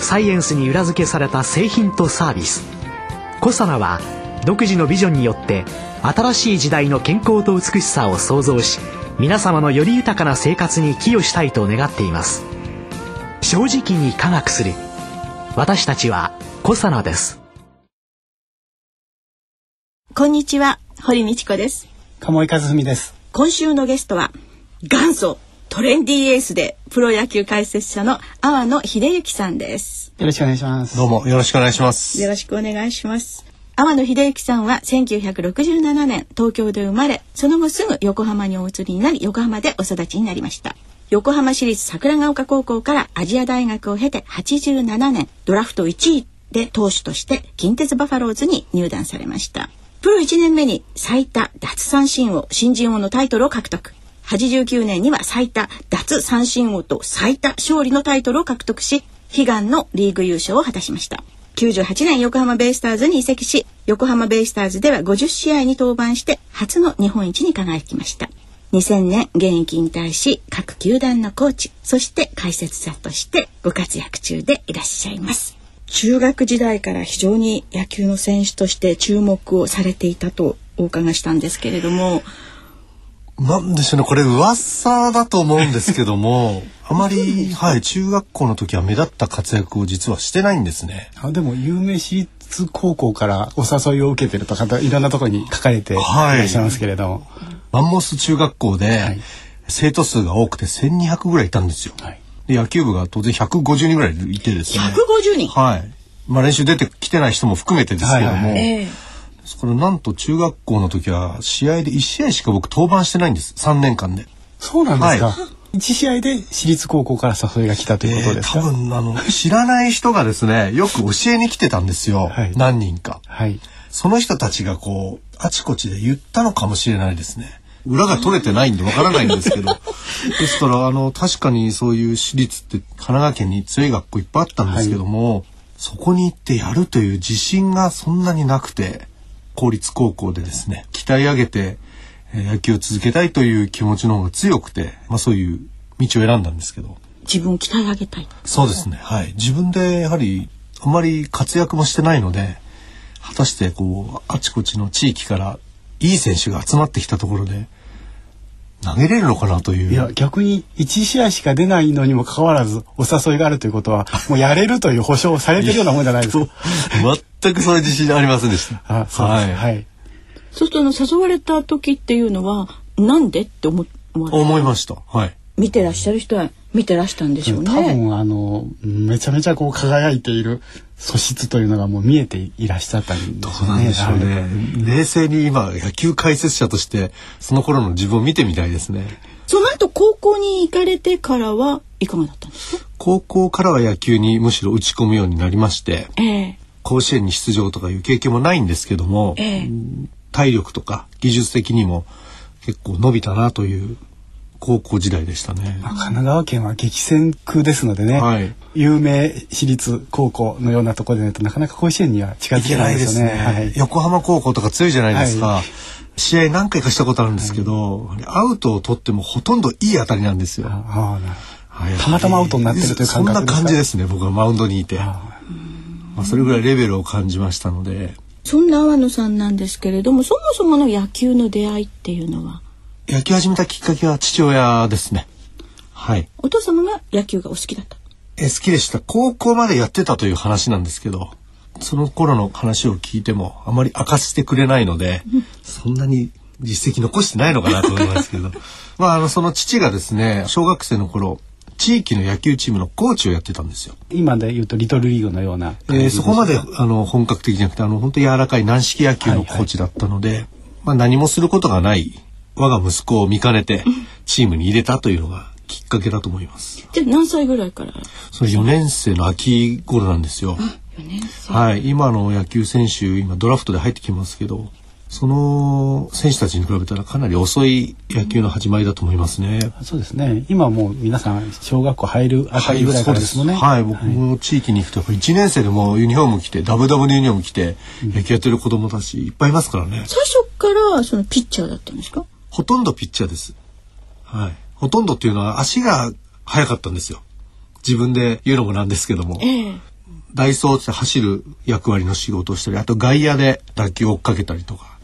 サイエンスに裏付けされた製品とサービス。コサナは独自のビジョンによって新しい時代の健康と美しさを創造し皆様のより豊かな生活に寄与したいと願っています。正直に科学する。私たちはコサナです。こんにちは堀道子です。鴨井和文です。今週のゲストは元祖トレンディエースでプロ野球解説者の阿野秀幸さんです。よろしくお願いします。どうもよろしくお願いします。よろしくお願いします。天野秀幸さんは1967年東京で生まれその後すぐ横浜にお移りになり横浜でお育ちになりました。横浜市立桜ヶ丘高校からアジア大学を経て87年ドラフト1位で投手として近鉄バファローズに入団されました。プロ1年目に最多奪三振王新人王のタイトルを獲得89年には最多奪三振王と最多勝利のタイトルを獲得し悲願のリーグ優勝を果たしました。98年横浜ベイスターズに移籍し横浜ベイスターズでは50試合に登板して初の日本一に輝きました。2000年現役引退し各球団のコーチそして解説者としてご活躍中でいらっしゃいます。中学時代から非常に野球の選手として注目をされていたとお伺いしたんですけれどもなんでしょうねこれ噂だと思うんですけども あまり、はい、中学校の時は目立った活躍を実はしてないんですね。あでも有名私立高校からお誘いを受けてるとかいろんなところに書かれていらっしゃいますけれども、はい、マンモス中学校で、はい、生徒数が多くて1200ぐらいいたんですよ。はい、で野球部が当然150人ぐらいいてですね。150人はい。まあ練習出てきてない人も含めてですけども。はいはいえーですからなんと中学校の時は試合で1試合しか僕登板してないんです。3年間で。そうなんですか、はい。一試合で私立高校から誘いが来たということですか、えー、多分あの知らない人がですね よく教えに来てたんですよ、はい、何人か、はい、その人たちがこうあちこちで言ったのかもしれないですね。裏が取れてないんでわからないんですけど。ですからあの確かにそういう私立って神奈川県に強い学校いっぱいあったんですけども、はい、そこに行ってやるという自信がそんなになくて公立高校でですね鍛え上げて野球を続けたいという気持ちの方が強くて、まあ、そういう道を選んだんですけど。自分を鍛え上げたい。そうですね。はい。自分でやはりあまり活躍もしてないので果たしてこうあちこちの地域からいい選手が集まってきたところで投げれるのかなという。いや、逆に1試合しか出ないのにもかかわらずお誘いがあるということは、もうやれるという保証をされてるようなもんじゃないですか。全くそういう自信ありませんでした。あ、そうはい。はい。そうすると、誘われた時っていうのは、なんでって思思いました。はい。見てらっしゃる人は見てらしたんでしょうね。多分あのめちゃめちゃこう輝いている素質というのがもう見えていらっしゃったんでしょうね。どうなんでしょうね。冷静に今野球解説者としてその頃の自分を見てみたいですね。その後高校に行かれてからはいかがだったんですか？高校からは野球にむしろ打ち込むようになりまして、えー、甲子園に出場とかいう経験もないんですけども、えー、体力とか技術的にも結構伸びたなという高校時代でしたね。神奈川県は激戦区ですのでね、はい、有名私立高校のようなところでないとなかなか甲子園には近づけないですよね。はい、横浜高校とか強いじゃないですか。はい、試合何回かしたことあるんですけど、アウトを取ってもほとんどいい当たりなんですよ。あたまたまアウトになってるという感覚そんな感じですね。僕はマウンドにいて。まあ、それぐらいレベルを感じましたので。そんな阿野さんなんですけれども、そもそもの野球の出会いっていうのは野球始めたきっかけは父親ですね。はい。お父様が野球がお好きだった？え、好きでした。高校までやってたという話なんですけど、その頃の話を聞いてもあまり明かしてくれないので、うん、そんなに実績残してないのかなと思いますけど、まああのその父がですね、小学生の頃。地域の野球チームのコーチをやってたんですよ。今で言うとリトルリーグのような。えー、そこまであの本格的じゃなくてあの本当柔らかい軟式野球のコーチだったので、はいはい、まあ何もすることがない我が息子を見かねてチームに入れたというのがきっかけだと思います。じゃ何歳ぐらいから？それ4年生の秋頃なんですよ。はい、今の野球選手今ドラフトで入ってきますけどその選手たちに比べたらかなり遅い野球の始まりだと思いますね。そうですね。今もう皆さん小学校入るあたりぐらいからですもんね。はい、僕も地域に行くとやっぱ1年生でもユニフォーム着てダブダブのユニフォーム着て野球やってる子供たちいっぱいいますからね。最初からそのピッチャーだったんですか？ほとんどピッチャーです。はい。ほとんどっていうのは足が速かったんですよ。自分で言うのもなんですけども。ええダイソーって走る役割の仕事をしたり、あと外野で打球を追っかけたりとか、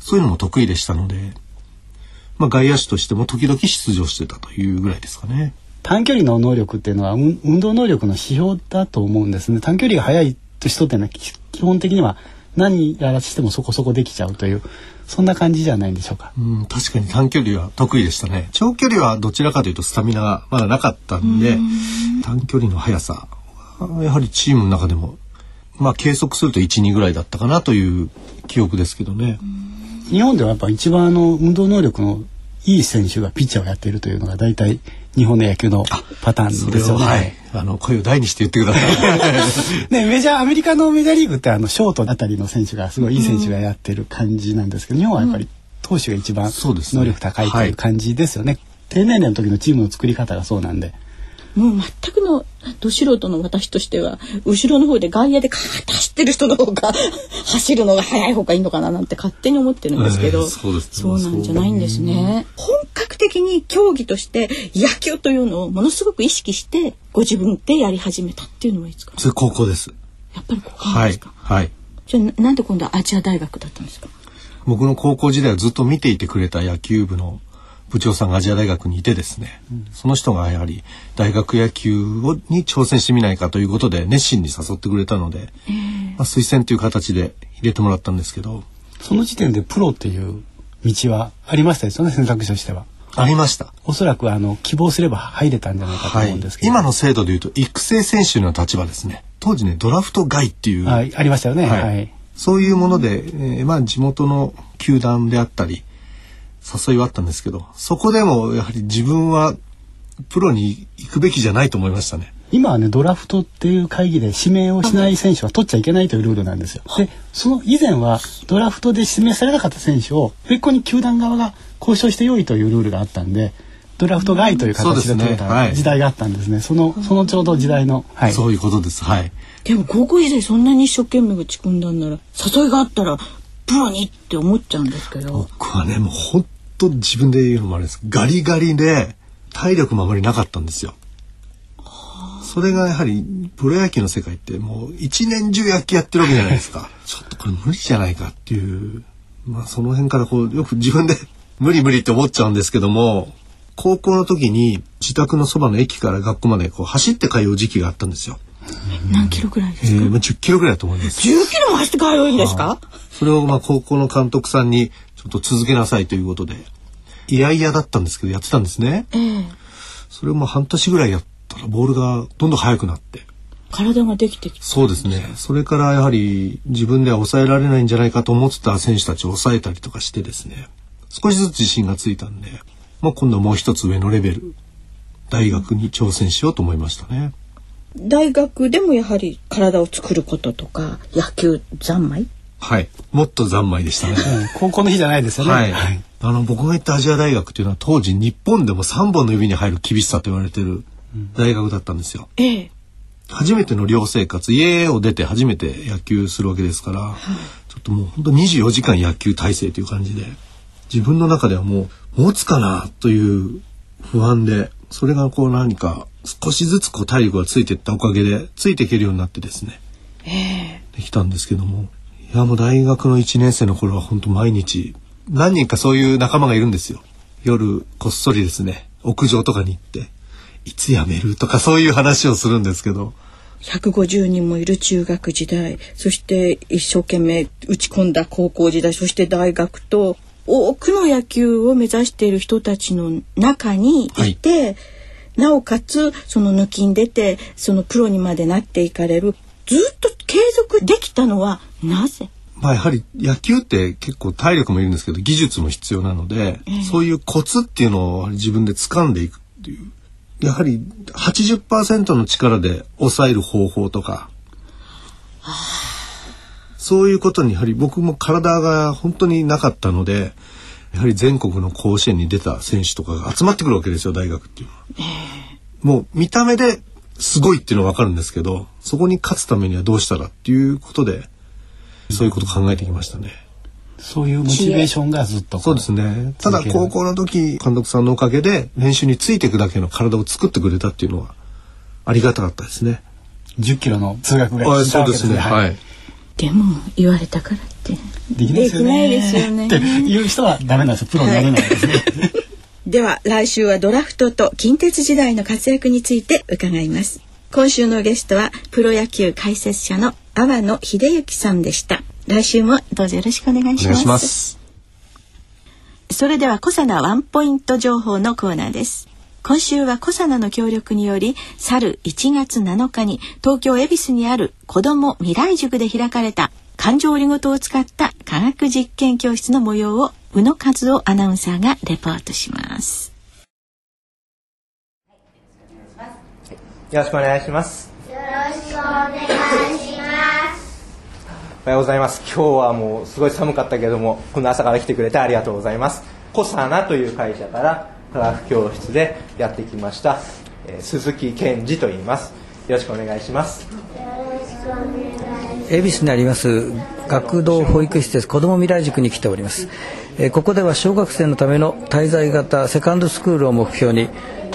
そういうのも得意でしたので、まあ、外野手としても時々出場してたというぐらいですかね。短距離の能力っていうのは運動能力の指標だと思うんですね。短距離が速い人っていうのは基本的には何やらしてもそこそこできちゃうというそんな感じじゃないんでしょうか。うん、確かに短距離は得意でしたね。長距離はどちらかというとスタミナがまだなかったんで、短距離の速さやはりチームの中でもまあ計測すると1、2ぐらいだったかなという記憶ですけどね。日本ではやっぱ一番あの運動能力のいい選手がピッチャーをやっているというのが大体日本の野球のパターンですよね。はい、あの声を大にして言ってください。ねメジャーアメリカのメジャーリーグってあのショートあたりの選手がすごいいい選手がやってる感じなんですけど、日本はやっぱり投手が一番能力高いという感じですよね。ねはい、低年齢の時のチームの作り方がそうなんで。もう全くのど素人の私としては後ろの方で外野でカーッと走ってる人の方が 走るのが早い方がいいのかななんて勝手に思ってるんですけど、えー、そうね、そうなんじゃないんですね。本格的に競技として野球というのをものすごく意識してご自分でやり始めたっていうのはいつかそれ高校です。やっぱり高校ですか？はい。はい、じゃあなんで今度はアジア大学だったんですか？僕の高校時代はずっと見ていてくれた野球部の部長さんがアジア大学にいてですね、うん、その人がやはり大学野球をに挑戦してみないかということで熱心に誘ってくれたので、えー、まあ、推薦という形で入れてもらったんですけどその時点でプロっていう道はありましたですよね選択肢としては。ありました。おそらくあの希望すれば入れたんじゃないかと思うんですけど、はい、今の制度でいうと育成選手の立場ですね。当時ねドラフト外っていうあありましたよね。はい。はい、そういうもので、えー、まあ地元の球団であったり誘いはあったんですけど、そこでもやはり自分はプロに行くべきじゃないと思いましたね。今はねドラフトっていう会議で指名をしない選手は取っちゃいけないというルールなんですよ。でその以前はドラフトで指名されなかった選手を別個に球団側が交渉してよいというルールがあったんでドラフト外という形で取れた時代があったんですね。そのそのちょうど時代の、はい、そういうことです。はい。でも高校時代そんなに一生懸命打ち込んだんなら誘いがあったらプロにって思っちゃうんですけど。僕はねもう本と自分で言うのもあれですガリガリで体力もあまりなかったんですよ。それがやはりプロ野球の世界ってもう一年中野球やってるわけじゃないですか。ちょっとこれ無理じゃないかっていう、まあその辺からこうよく自分で無理無理って思っちゃうんですけども、高校の時に自宅のそばの駅から学校までこう走って通う時期があったんですよ。何キロぐらいですか？えー、まあ10キロぐらいだと思います。10キロも走って通うんですか？それをまあ高校の監督さんにちょっと続けなさいということで、いやいやだったんですけど、やってたんですね。えー、それをまあ半年ぐらいやったら、ボールがどんどん速くなって。体ができてきそうですね。それからやはり自分では抑えられないんじゃないかと思ってた選手たちを抑えたりとかしてですね、少しずつ自信がついたんで、まあ、今度はもう一つ上のレベル、大学に挑戦しようと思いましたね。大学でもやはり体を作ることとか野球三昧？はい。もっと三昧でしたね、高校の日じゃないですよね、はい、はい、あの僕が行ったアジア大学っていうのは当時日本でも3本の指に入る厳しさと言われてる大学だったんですよ、ええ、初めての寮生活。家を出て初めて野球するわけですから、はい、ちょっともう本当24時間野球体制という感じで自分の中ではもう持つかなという不安でそれがこう何か少しずつこう体力がついていったおかげでついていけるようになってですね、えー、できたんですけどもいやもう大学の1年生の頃は本当毎日何人かそういう仲間がいるんですよ。夜こっそりですね屋上とかに行っていつ辞めるとかそういう話をするんですけど。150人もいる中学時代。そして一生懸命打ち込んだ高校時代。そして大学と多くの野球を目指している人たちの中にい。て、はいなおかつその抜きん出てそのプロにまでなっていかれる。ずっと継続できたのはなぜ？まあやはり野球って結構体力もいるんですけど技術も必要なので、えー、そういうコツっていうのを自分で掴んでいくっていうやはり80%の力で抑える方法とかそういうことにやはり僕も体が本当になかったのでやはり全国の甲子園に出た選手とかが集まってくるわけですよ大学っていうのは。もう見た目ですごいっていうのは分かるんですけどそこに勝つためにはどうしたらっていうことでそういうこと考えてきましたね。そういうモチベーションがずっとそうですね。ただ高校の時監督さんのおかげで練習についていくだけの体を作ってくれたっていうのはありがたかったですね。10キロの通学がそうですね。はい。でも言われたからって。できないですよね。っていう人はダメなんですプロになれないですね、はい。では来週はドラフトと近鉄時代の活躍について伺います。今週のゲストはプロ野球解説者の阿波野秀幸さんでした来週もどうぞよろしくお願いします。それではコサナワンポイント情報のコーナーです。今週はコサナの協力により去る1月7日に東京恵比寿にある子ども未来塾で開かれた感情オリゴ糖を使った科学実験教室の模様を宇野和夫アナウンサーがレポートします。よろしくお願いします。よろしくお願いしますおはようございます。今日はもうすごい寒かったけどもこの朝から来てくれてありがとうございます。コサナという会社から科学教室でやってきました、えー、鈴木健二と言います。よろしくお願いします。よろしくお願いします恵比寿にあります学童保育施設子ども未来塾に来ております、えここでは小学生のための滞在型セカンドスクールを目標に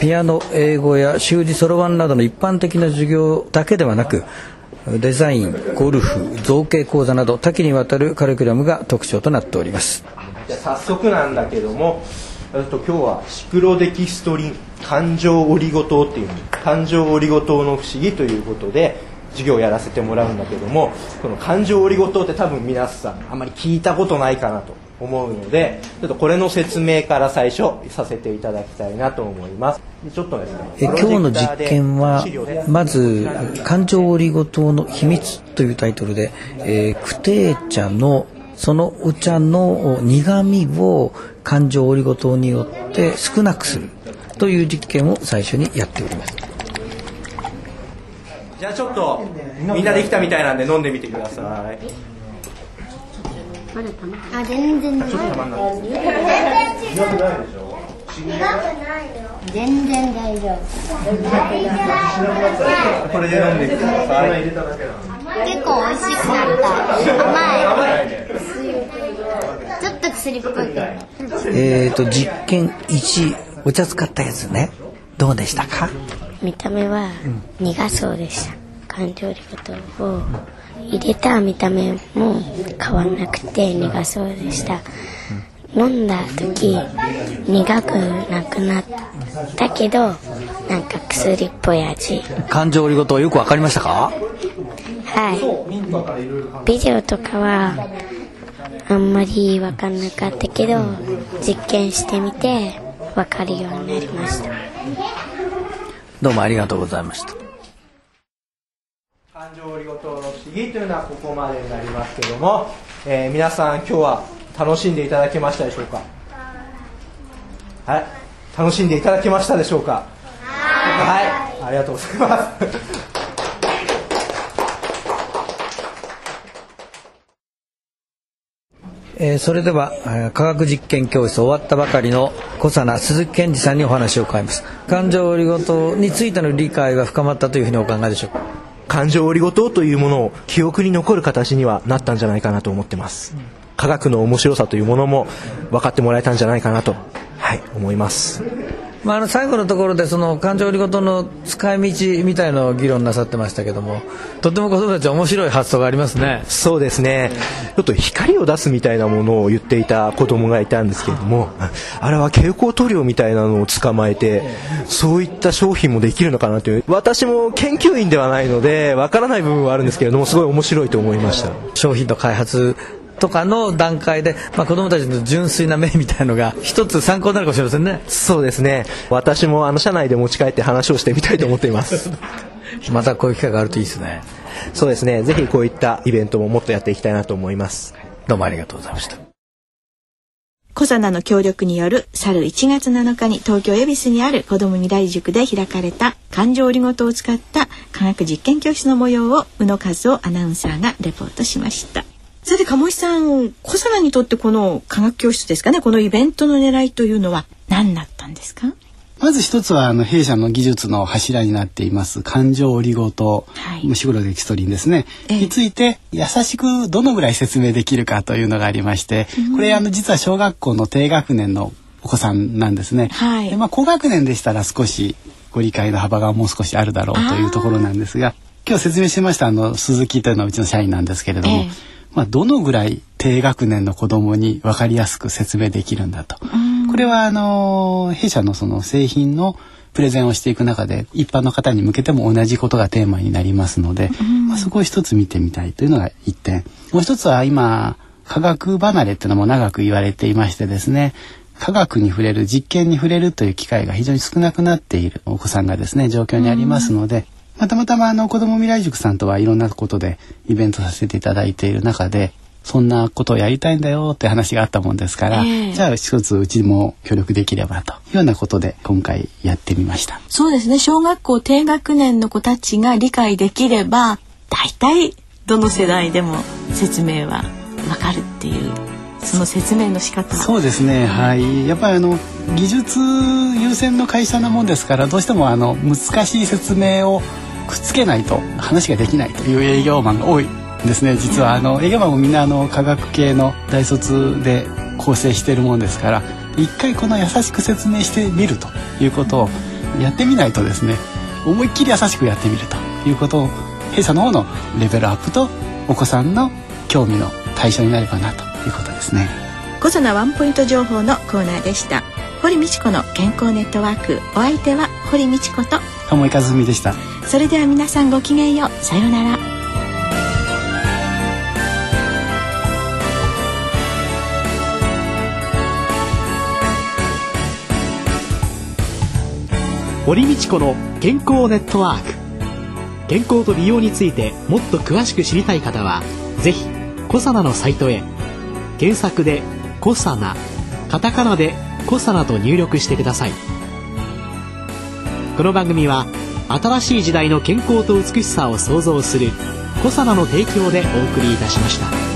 ピアノ英語や習字そろばんなどの一般的な授業だけではなくデザインゴルフ造形講座など多岐にわたるカリキュラムが特徴となっております。じゃ早速なんだけどもと今日はシクロデキストリン感情オリゴ糖っていう感情オリゴ糖の不思議ということで授業をやらせてもらうんだけどもこの感情オリゴ糖って多分皆さんあまり聞いたことないかなと。思うのでちょっとこれの説明から最初させていただきたいなと思います。ちょっとですねえ今日の実験はまず「感情オリゴ糖の秘密」というタイトルで、えー、クテー茶のそのお茶の苦味を感情オリゴ糖によって少なくするという実験を最初にやっております。じゃあちょっとみんなできたみたいなんで飲んでみてくださいあ全然ちょっとたまんない全然ないでしょ全然大丈夫。これで飲んでください結構美味しくなった。甘い。ちょっと薬っぽいえっ、と実験1お茶使ったやつね。どうでしたか？見た目は苦そうでした。感情リゴ糖を入れた見た目も変わんなくて苦そうでした。飲んだ時苦くなくなったけどなんか薬っぽい味。感情オリゴ糖よくわかりましたか？はい。ビデオとかはあんまり分かんなかったけど実験してみて分かるようになりました。どうもありがとうございました感情オリゴ糖の不思議というのはここまでになりますけども、えー、皆さん今日は楽しんでいただけましたでしょうか？はい。楽しんでいただけましたでしょうか？はい。ありがとうございます。えー、それでは科学実験教室終わったばかりの小佐奈鈴木健二さんにお話を伺います。感情オリゴ糖についての理解が深まったというふうにお考えでしょうか？感情織りごとというものを記憶に残る形にはなったんじゃないかなと思ってます。科学の面白さというものも分かってもらえたんじゃないかなとはい思います。まあ、あの最後のところでその感情理ごとの使い道みたいのを議論なさってましたけどもとても子供たち面白い発想がありますね。そうですね。ちょっと光を出すみたいなものを言っていた子供がいたんですけれどもあれは蛍光塗料みたいなのを捕まえてそういった商品もできるのかなという。私も研究員ではないのでわからない部分はあるんですけれどもすごい面白いと思いました。商品の開発とかの段階で、まあ、子どもたちの純粋な目みたいのが一つ参考になるかもしれませんね。そうですね。私もあの社内で持ち帰って話をしてみたいと思っています。またこういう機会があるといいですね。そうですね。ぜひこういったイベントももっとやっていきたいなと思います。どうもありがとうございました。コザナの協力による去る1月7日に東京恵比寿にある子ども未来塾で開かれた感情オリゴ糖を使った科学実験教室の模様を宇野和夫アナウンサーがレポートしました。それで鴨井さん小皿にとってこの科学教室ですかねこのイベントの狙いというのは何だったんですか？まず一つはあの弊社の技術の柱になっています感情オリゴ糖、はい、ムシグロデキストリンですね、えー、について優しくどのぐらい説明できるかというのがありまして、うん、これあの実は小学校の低学年のお子さんなんですね。はい、でまあ高学年でしたら少しご理解の幅がもう少しあるだろうというところなんですが今日説明しましたあの鈴木というのはうちの社員なんですけれども、えー、まあ、どのぐらい低学年の子どもに分かりやすく説明できるんだと。これはあの弊社のその製品のプレゼンをしていく中で一般の方に向けても同じことがテーマになりますので、まあ、そこを一つ見てみたいというのが一点。もう一つは今科学離れっていうのも長く言われていましてですね科学に触れる実験に触れるという機会が非常に少なくなっているお子さんがですね状況にありますので、またまたまあの子ども未来塾さんとはいろんなことでイベントさせていただいている中でそんなことをやりたいんだよって話があったもんですから、えー、じゃあ一つうちも協力できればというようなことで今回やってみました。そうですね。小学校低学年の子たちが理解できれば大体どの世代でも説明はわかるっていうその説明の仕方。そうですね、はい。やっぱりあの技術優先の会社なもんですからどうしてもあの難しい説明をくっつけないと話ができないという営業マンが多いですね実はあの営業マンもみんなあの科学系の大卒で構成しているもんですから一回この優しく説明してみるということをやってみないとですね思いっきり優しくやってみるということを弊社の方のレベルアップとお子さんの興味の対象になればなということですね。小佐ワンポイント情報のコーナーでした。堀道子の健康ネットワークお相手は堀道子と鴨井和文でした。それでは皆さんごきげんようさようなら。堀道子の健康ネットワーク健康と美容についてもっと詳しく知りたい方はぜひコサナのサイトへ検索で「コサナ」カタカナで「コサナ」と入力してくださいこの番組は新しい時代の健康と美しさを創造するコサナの提供でお送りいたしました。